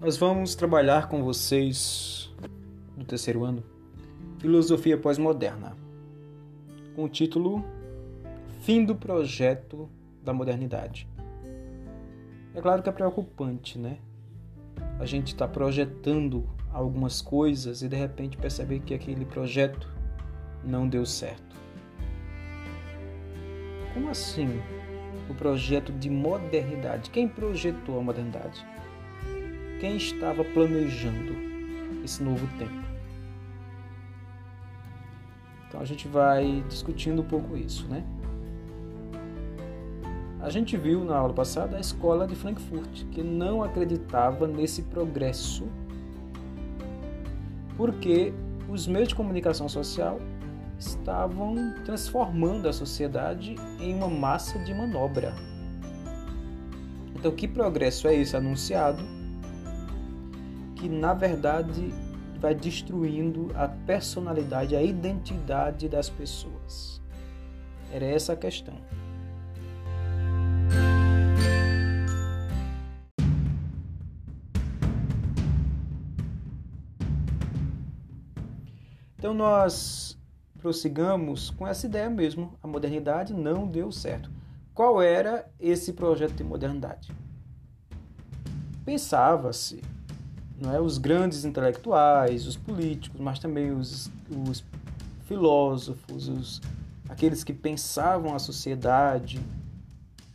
Nós vamos trabalhar com vocês no terceiro ano Filosofia Pós-Moderna, com o título Fim do Projeto da Modernidade. É claro que é preocupante, né? A gente está projetando algumas coisas e de repente perceber que aquele projeto não deu certo. Como assim? O projeto de modernidade. Quem projetou a modernidade? Quem estava planejando esse novo tempo. Então a gente vai discutindo um pouco isso, né? A gente viu na aula passada a escola de Frankfurt, que não acreditava nesse progresso, porque os meios de comunicação social estavam transformando a sociedade em uma massa de manobra. Então, que progresso é esse anunciado que na verdade vai destruindo a personalidade, a identidade das pessoas. Era essa a questão. Então nós prossigamos com essa ideia mesmo. A modernidade não deu certo. Qual era esse projeto de modernidade? Pensava-se não é os grandes intelectuais, os políticos, mas também os, os filósofos, os, aqueles que pensavam a sociedade,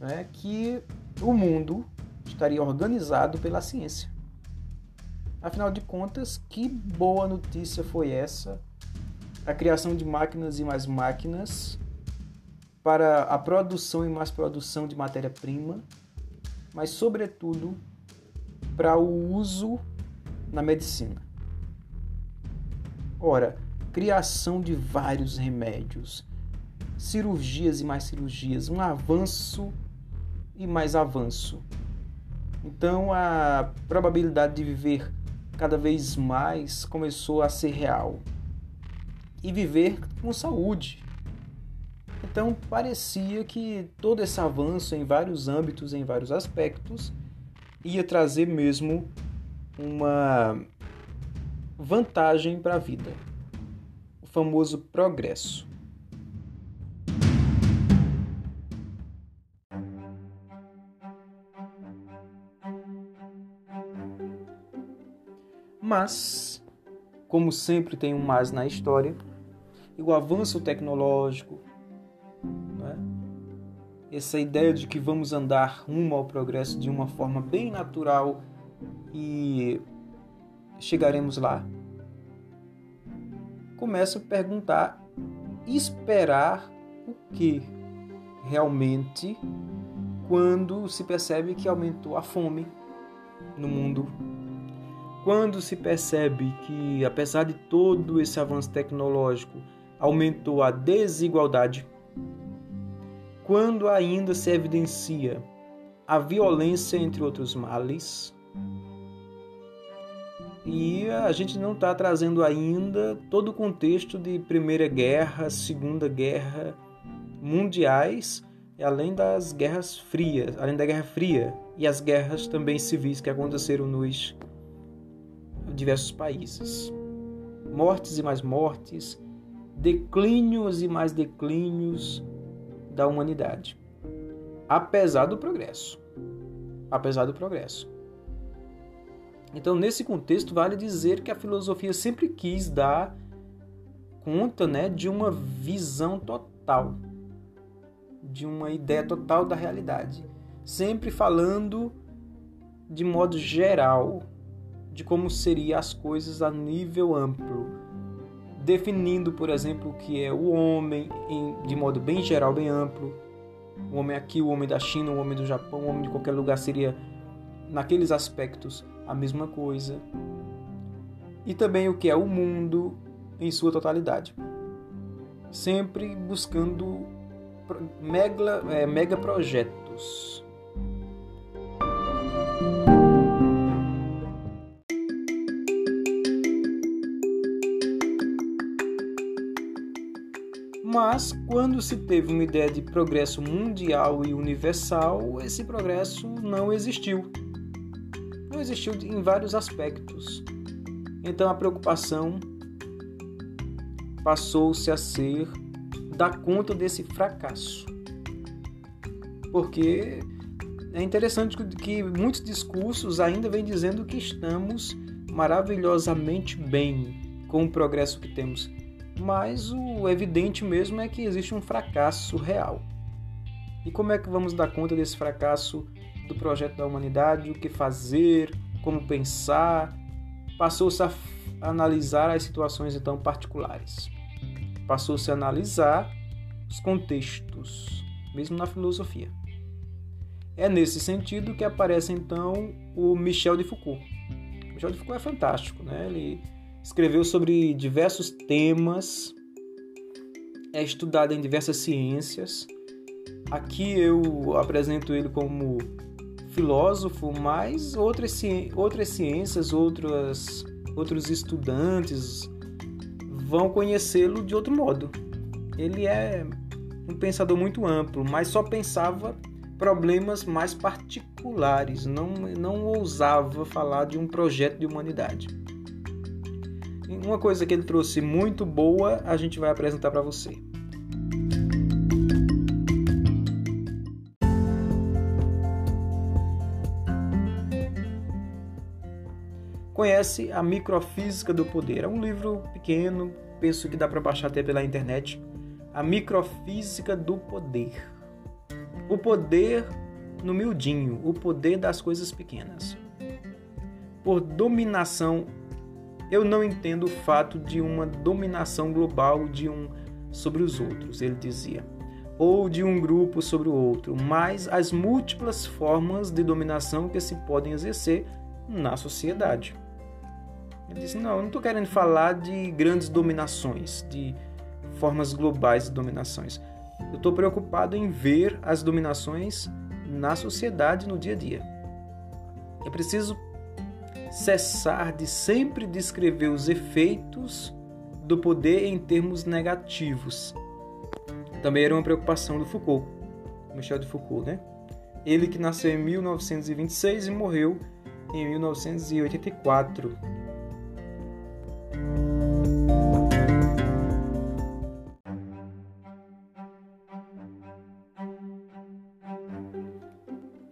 é que o mundo estaria organizado pela ciência. Afinal de contas, que boa notícia foi essa? A criação de máquinas e mais máquinas para a produção e mais produção de matéria-prima, mas, sobretudo, para o uso na medicina. Ora, criação de vários remédios, cirurgias e mais cirurgias, um avanço e mais avanço. Então a probabilidade de viver cada vez mais começou a ser real. E viver com saúde. Então parecia que todo esse avanço em vários âmbitos, em vários aspectos, ia trazer mesmo uma vantagem para a vida, o famoso progresso. Mas, como sempre tem um mais na história, e o avanço tecnológico, né? essa ideia de que vamos andar rumo ao progresso de uma forma bem natural e chegaremos lá. Começo a perguntar, esperar o que realmente quando se percebe que aumentou a fome no mundo, quando se percebe que, apesar de todo esse avanço tecnológico, aumentou a desigualdade, quando ainda se evidencia a violência entre outros males, e a gente não está trazendo ainda todo o contexto de Primeira Guerra, Segunda Guerra mundiais, além das guerras frias, além da Guerra Fria e as guerras também civis que aconteceram nos diversos países. Mortes e mais mortes, declínios e mais declínios da humanidade. Apesar do progresso. Apesar do progresso. Então, nesse contexto, vale dizer que a filosofia sempre quis dar conta né, de uma visão total, de uma ideia total da realidade, sempre falando de modo geral de como seriam as coisas a nível amplo, definindo, por exemplo, o que é o homem em, de modo bem geral, bem amplo. O homem aqui, o homem da China, o homem do Japão, o homem de qualquer lugar seria naqueles aspectos a mesma coisa. E também o que é o mundo em sua totalidade. Sempre buscando mega, é, mega projetos. Mas quando se teve uma ideia de progresso mundial e universal, esse progresso não existiu existiu em vários aspectos. Então a preocupação passou-se a ser dar conta desse fracasso. Porque é interessante que muitos discursos ainda vêm dizendo que estamos maravilhosamente bem com o progresso que temos, mas o evidente mesmo é que existe um fracasso real. E como é que vamos dar conta desse fracasso do projeto da humanidade? O que fazer? Como pensar? Passou-se a analisar as situações então particulares. Passou-se a analisar os contextos, mesmo na filosofia. É nesse sentido que aparece então o Michel de Foucault. O Michel de Foucault é fantástico, né? Ele escreveu sobre diversos temas, é estudado em diversas ciências. Aqui eu apresento ele como filósofo, mas outras, outras ciências, outras outros estudantes vão conhecê-lo de outro modo. Ele é um pensador muito amplo, mas só pensava problemas mais particulares, não, não ousava falar de um projeto de humanidade. Uma coisa que ele trouxe muito boa, a gente vai apresentar para você. Conhece A Microfísica do Poder. É um livro pequeno, penso que dá para baixar até pela internet. A Microfísica do Poder. O poder no miudinho, o poder das coisas pequenas. Por dominação, eu não entendo o fato de uma dominação global de um sobre os outros, ele dizia, ou de um grupo sobre o outro, mas as múltiplas formas de dominação que se podem exercer na sociedade. Ele disse: Não, eu não estou querendo falar de grandes dominações, de formas globais de dominações. Eu estou preocupado em ver as dominações na sociedade, no dia a dia. É preciso cessar de sempre descrever os efeitos do poder em termos negativos. Também era uma preocupação do Foucault, Michel de Foucault, né? Ele que nasceu em 1926 e morreu em 1984.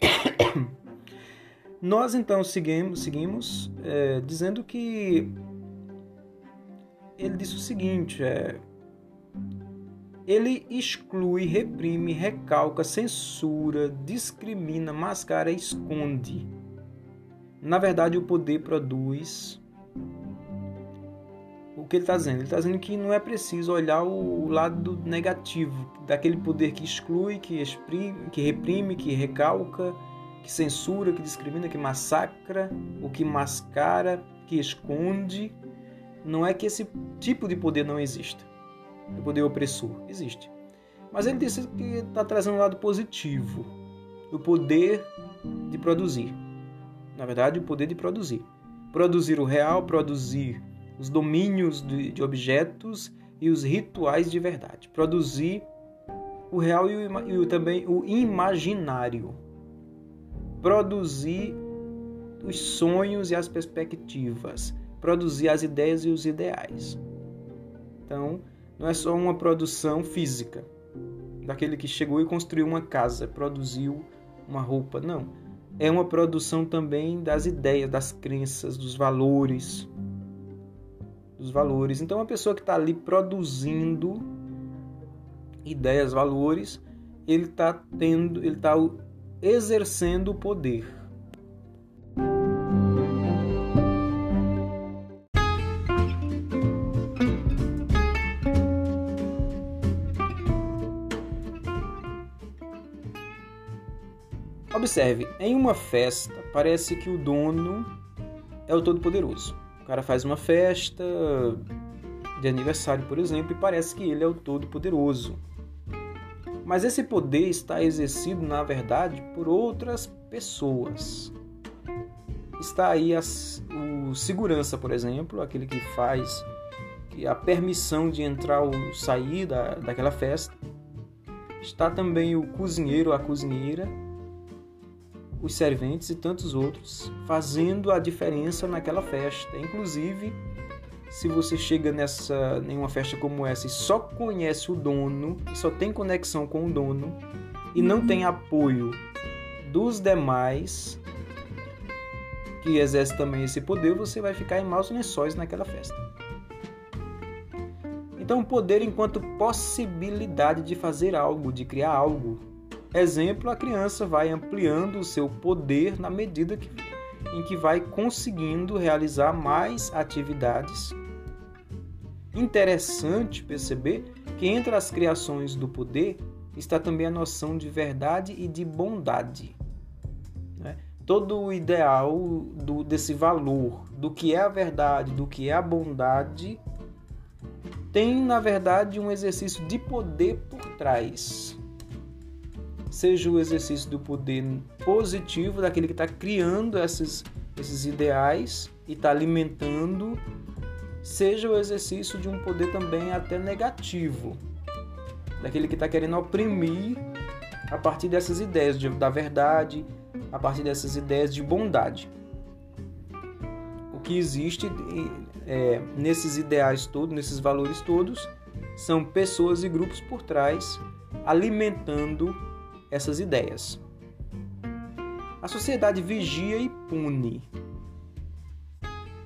Nós então seguimos, seguimos é, dizendo que ele disse o seguinte: é, ele exclui, reprime, recalca, censura, discrimina, mascara, esconde. Na verdade, o poder produz o que ele está dizendo? Ele está dizendo que não é preciso olhar o lado negativo daquele poder que exclui, que, exprime, que reprime, que recalca, que censura, que discrimina, que massacra, o que mascara, que esconde. Não é que esse tipo de poder não exista. O poder opressor existe. Mas ele disse que está trazendo um lado positivo. O poder de produzir. Na verdade, o poder de produzir. Produzir o real, produzir os domínios de, objetos e os rituais de verdade. Produzir o real e, o, e o, também o imaginário. Produzir os sonhos e as perspectivas. Produzir as ideias e os ideais. Então, não é só uma produção física, daquele que chegou e construiu uma casa, produziu uma roupa. Não. É uma produção também das ideias, das crenças, dos valores, dos valores. Então, uma pessoa que está ali produzindo ideias, valores, ele está tendo, ele está exercendo o poder. Observe, em uma festa, parece que o dono é o Todo-Poderoso. O cara faz uma festa de aniversário, por exemplo, e parece que ele é o todo-poderoso. Mas esse poder está exercido, na verdade, por outras pessoas. Está aí a, o segurança, por exemplo, aquele que faz a permissão de entrar ou sair da, daquela festa. Está também o cozinheiro, a cozinheira, os serventes e tantos outros, fazendo a diferença naquela festa. Inclusive, se você chega nessa em uma festa como essa e só conhece o dono, e só tem conexão com o dono e não tem apoio dos demais que exerce também esse poder, você vai ficar em maus lençóis naquela festa. Então, o poder enquanto possibilidade de fazer algo, de criar algo. Exemplo, a criança vai ampliando o seu poder na medida que, em que vai conseguindo realizar mais atividades. Interessante perceber que entre as criações do poder está também a noção de verdade e de bondade. Né? Todo o ideal do, desse valor, do que é a verdade, do que é a bondade, tem, na verdade, um exercício de poder por trás. Seja o exercício do poder positivo, daquele que está criando esses, esses ideais e está alimentando, seja o exercício de um poder também até negativo, daquele que está querendo oprimir a partir dessas ideias de, da verdade, a partir dessas ideias de bondade. O que existe é, nesses ideais todos, nesses valores todos, são pessoas e grupos por trás alimentando essas ideias. A sociedade vigia e pune.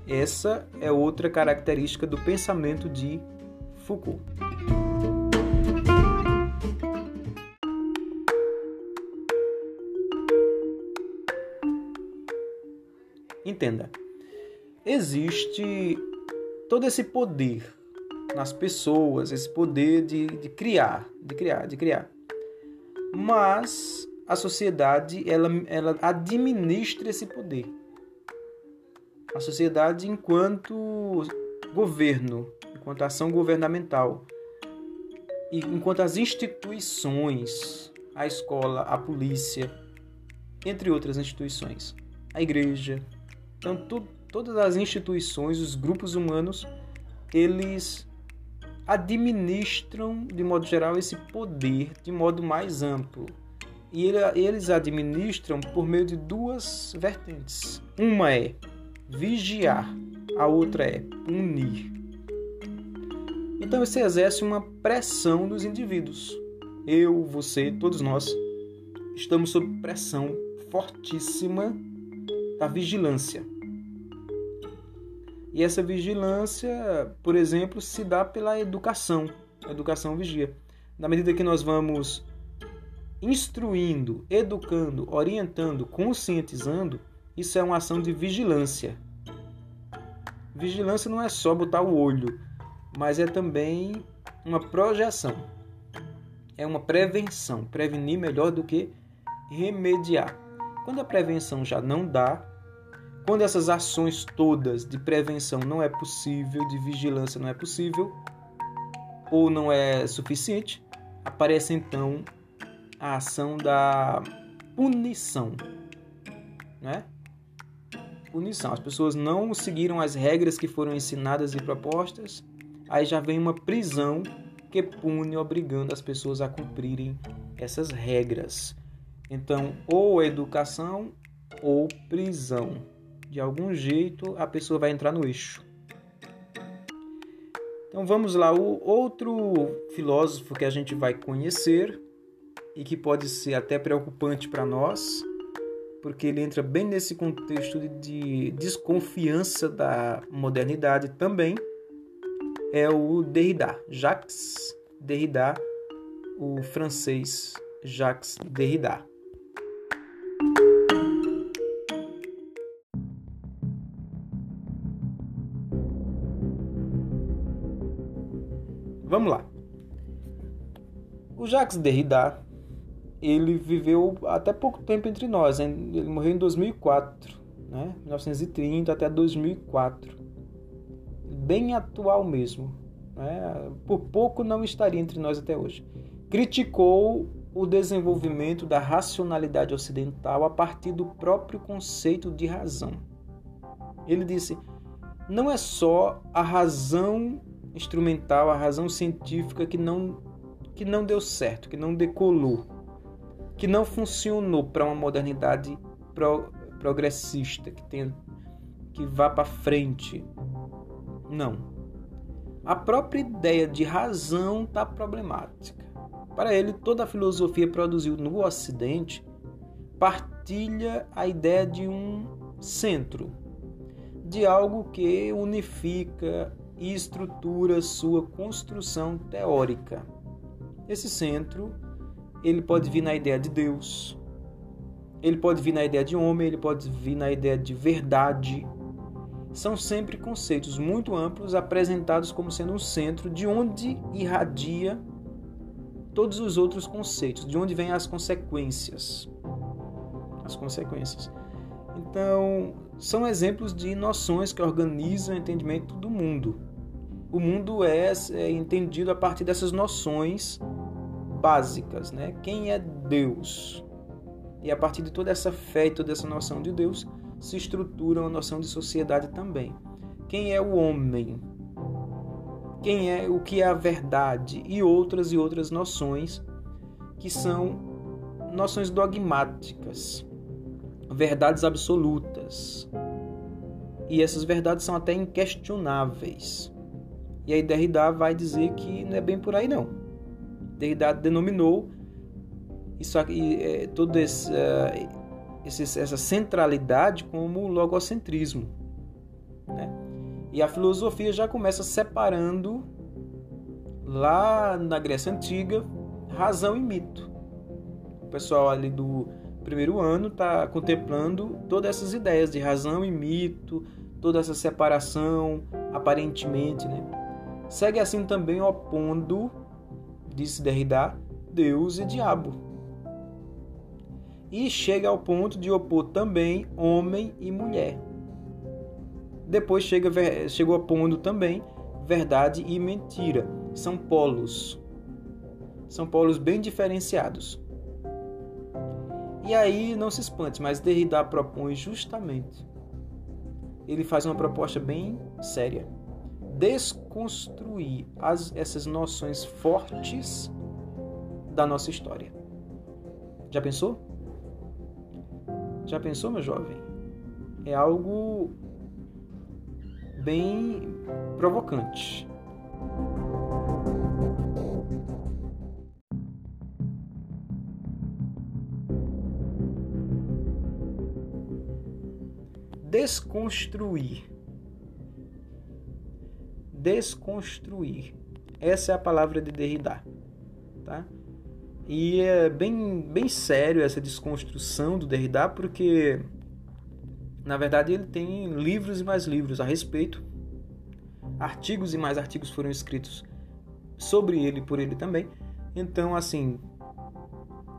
Essa é outra característica do pensamento de Foucault. Entenda, existe todo esse poder nas pessoas, esse poder de, de criar, de criar, de criar. Mas a sociedade ela, ela administra esse poder. A sociedade enquanto governo, enquanto ação governamental, e enquanto as instituições, a escola, a polícia, entre outras instituições, a igreja, então tudo, todas as instituições, os grupos humanos, eles administram, de modo geral, esse poder de modo mais amplo. E eles administram por meio de duas vertentes. Uma é vigiar, a outra é punir. Então isso exerce uma pressão nos indivíduos. Eu, você, todos nós estamos sob pressão fortíssima da vigilância. E essa vigilância, por exemplo, se dá pela educação. Educação vigia. Na medida que nós vamos instruindo, educando, orientando, conscientizando, isso é uma ação de vigilância. Vigilância não é só botar o olho, mas é também uma projeção. É uma prevenção. Prevenir melhor do que remediar. Quando a prevenção já não dá, quando essas ações todas de prevenção não é possível, de vigilância não é possível, ou não é suficiente, aparece então a ação da punição, né? Punição. As pessoas não seguiram as regras que foram ensinadas e propostas, aí já vem uma prisão que pune, obrigando as pessoas a cumprirem essas regras. Então, ou educação ou prisão de algum jeito a pessoa vai entrar no eixo. Então vamos lá, o outro filósofo que a gente vai conhecer e que pode ser até preocupante para nós, porque ele entra bem nesse contexto de desconfiança da modernidade também, é o Derrida, Jacques Derrida, o francês Jacques Derrida. Vamos lá. O Jacques Derrida, ele viveu até pouco tempo entre nós. Ele morreu em 2004, né? 1930 até 2004. Bem atual mesmo. Né? Por pouco não estaria entre nós até hoje. Criticou o desenvolvimento da racionalidade ocidental a partir do próprio conceito de razão. Ele disse: não é só a razão instrumental, a razão científica que não, que não deu certo, que não decolou, que não funcionou para uma modernidade pro, progressista, que, tem, que vá para frente. Não. A própria ideia de razão está problemática. Para ele, toda a filosofia produziu no Ocidente partilha a ideia de um centro, de algo que unifica e estrutura sua construção teórica. Esse centro, ele pode vir na ideia de Deus, ele pode vir na ideia de homem, ele pode vir na ideia de verdade. São sempre conceitos muito amplos apresentados como sendo um centro de onde irradia todos os outros conceitos, de onde vêm as consequências. As consequências. Então, são exemplos de noções que organizam o entendimento do mundo. O mundo é, é entendido a partir dessas noções básicas, né? Quem é Deus? E a partir de toda essa fé e toda essa noção de Deus, se estrutura uma noção de sociedade também. Quem é o homem? Quem é o que é a verdade? E outras e outras noções que são noções dogmáticas, verdades absolutas. E essas verdades são até inquestionáveis. E aí Derrida vai dizer que não é bem por aí não. Derrida denominou isso aqui, é, toda essa, essa centralidade como logocentrismo. Né? E a filosofia já começa separando lá na Grécia Antiga razão e mito. O pessoal ali do primeiro ano está contemplando todas essas ideias de razão e mito, toda essa separação, aparentemente. Né? Segue assim também opondo, disse Derrida, Deus e diabo e chega ao ponto de opor também homem e mulher. Depois chega, chegou opondo também verdade e mentira. São polos. São polos bem diferenciados. E aí não se espante, mas Derrida propõe justamente. Ele faz uma proposta bem séria. Desconstruir as, essas noções fortes da nossa história. Já pensou? Já pensou, meu jovem? É algo bem provocante. Desconstruir. Desconstruir. Essa é a palavra de Derrida, tá? E é bem, bem sério essa desconstrução do Derrida, porque na verdade ele tem livros e mais livros a respeito. Artigos e mais artigos foram escritos sobre ele por ele também. Então, assim,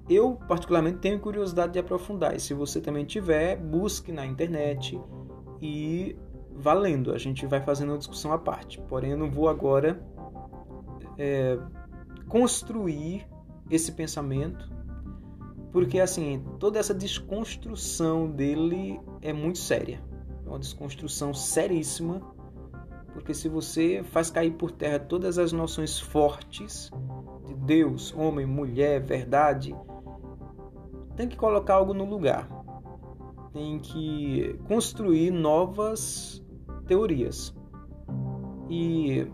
eu particularmente tenho curiosidade de aprofundar. E se você também tiver, busque na internet e valendo. A gente vai fazendo uma discussão à parte. Porém, eu não vou agora é, construir esse pensamento, porque assim, toda essa desconstrução dele é muito séria. É uma desconstrução seríssima, porque se você faz cair por terra todas as noções fortes de Deus, homem, mulher, verdade, tem que colocar algo no lugar. Tem que construir novas teorias. E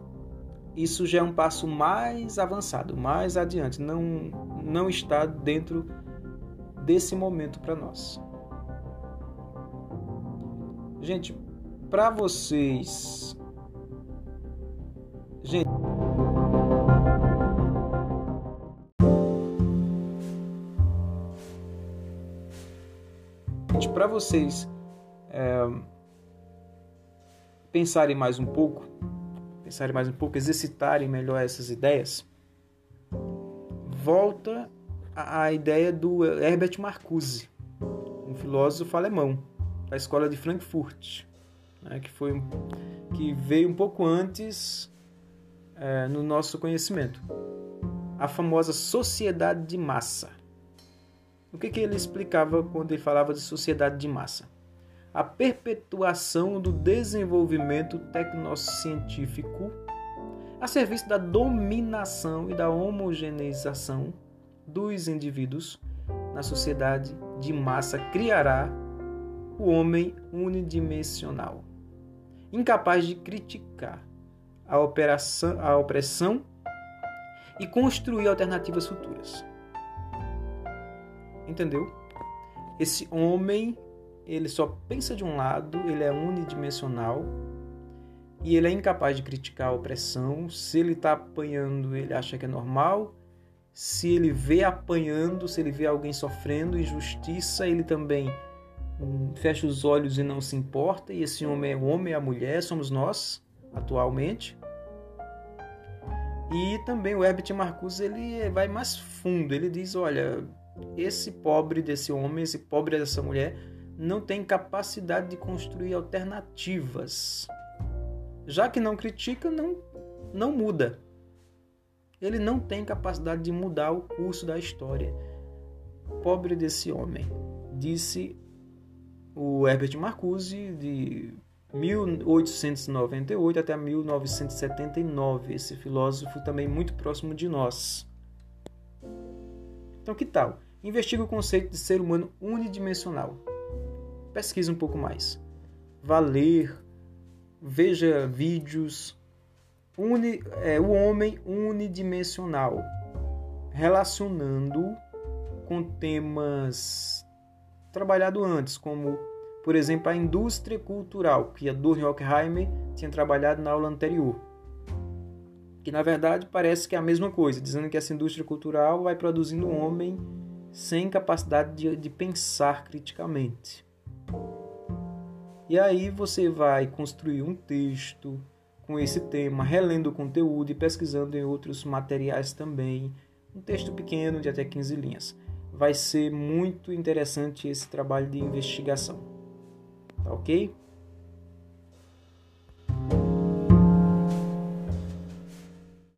isso já é um passo mais avançado, mais adiante, não, não está dentro desse momento para nós. Gente, para vocês. Gente. Para vocês é, pensarem mais um pouco, pensarem mais um pouco, exercitarem melhor essas ideias, volta à ideia do Herbert Marcuse, um filósofo alemão da escola de Frankfurt, né, que foi que veio um pouco antes é, no nosso conhecimento, a famosa sociedade de massa. O que, que ele explicava quando ele falava de sociedade de massa? A perpetuação do desenvolvimento tecnocientífico a serviço da dominação e da homogeneização dos indivíduos na sociedade de massa criará o homem unidimensional, incapaz de criticar a, operação, a opressão e construir alternativas futuras. Entendeu? Esse homem, ele só pensa de um lado, ele é unidimensional e ele é incapaz de criticar a opressão. Se ele está apanhando, ele acha que é normal. Se ele vê apanhando, se ele vê alguém sofrendo injustiça, ele também hum, fecha os olhos e não se importa. E esse homem é o homem e a mulher, somos nós atualmente. E também o Herbert Marcuse ele vai mais fundo. Ele diz, olha, esse pobre desse homem, esse pobre dessa mulher não tem capacidade de construir alternativas. Já que não critica, não não muda. Ele não tem capacidade de mudar o curso da história. Pobre desse homem, disse o Herbert Marcuse de 1898 até 1979, esse filósofo também muito próximo de nós. Então, que tal? Investigue o conceito de ser humano unidimensional. Pesquise um pouco mais. Vá ler, veja vídeos. Uni, é, o homem unidimensional, relacionando com temas trabalhados antes, como por exemplo, a indústria cultural, que a Durkheim Horkheimer tinha trabalhado na aula anterior. Que na verdade parece que é a mesma coisa, dizendo que essa indústria cultural vai produzindo um homem sem capacidade de, de pensar criticamente. E aí você vai construir um texto com esse tema, relendo o conteúdo e pesquisando em outros materiais também. Um texto pequeno de até 15 linhas. Vai ser muito interessante esse trabalho de investigação. Tá ok?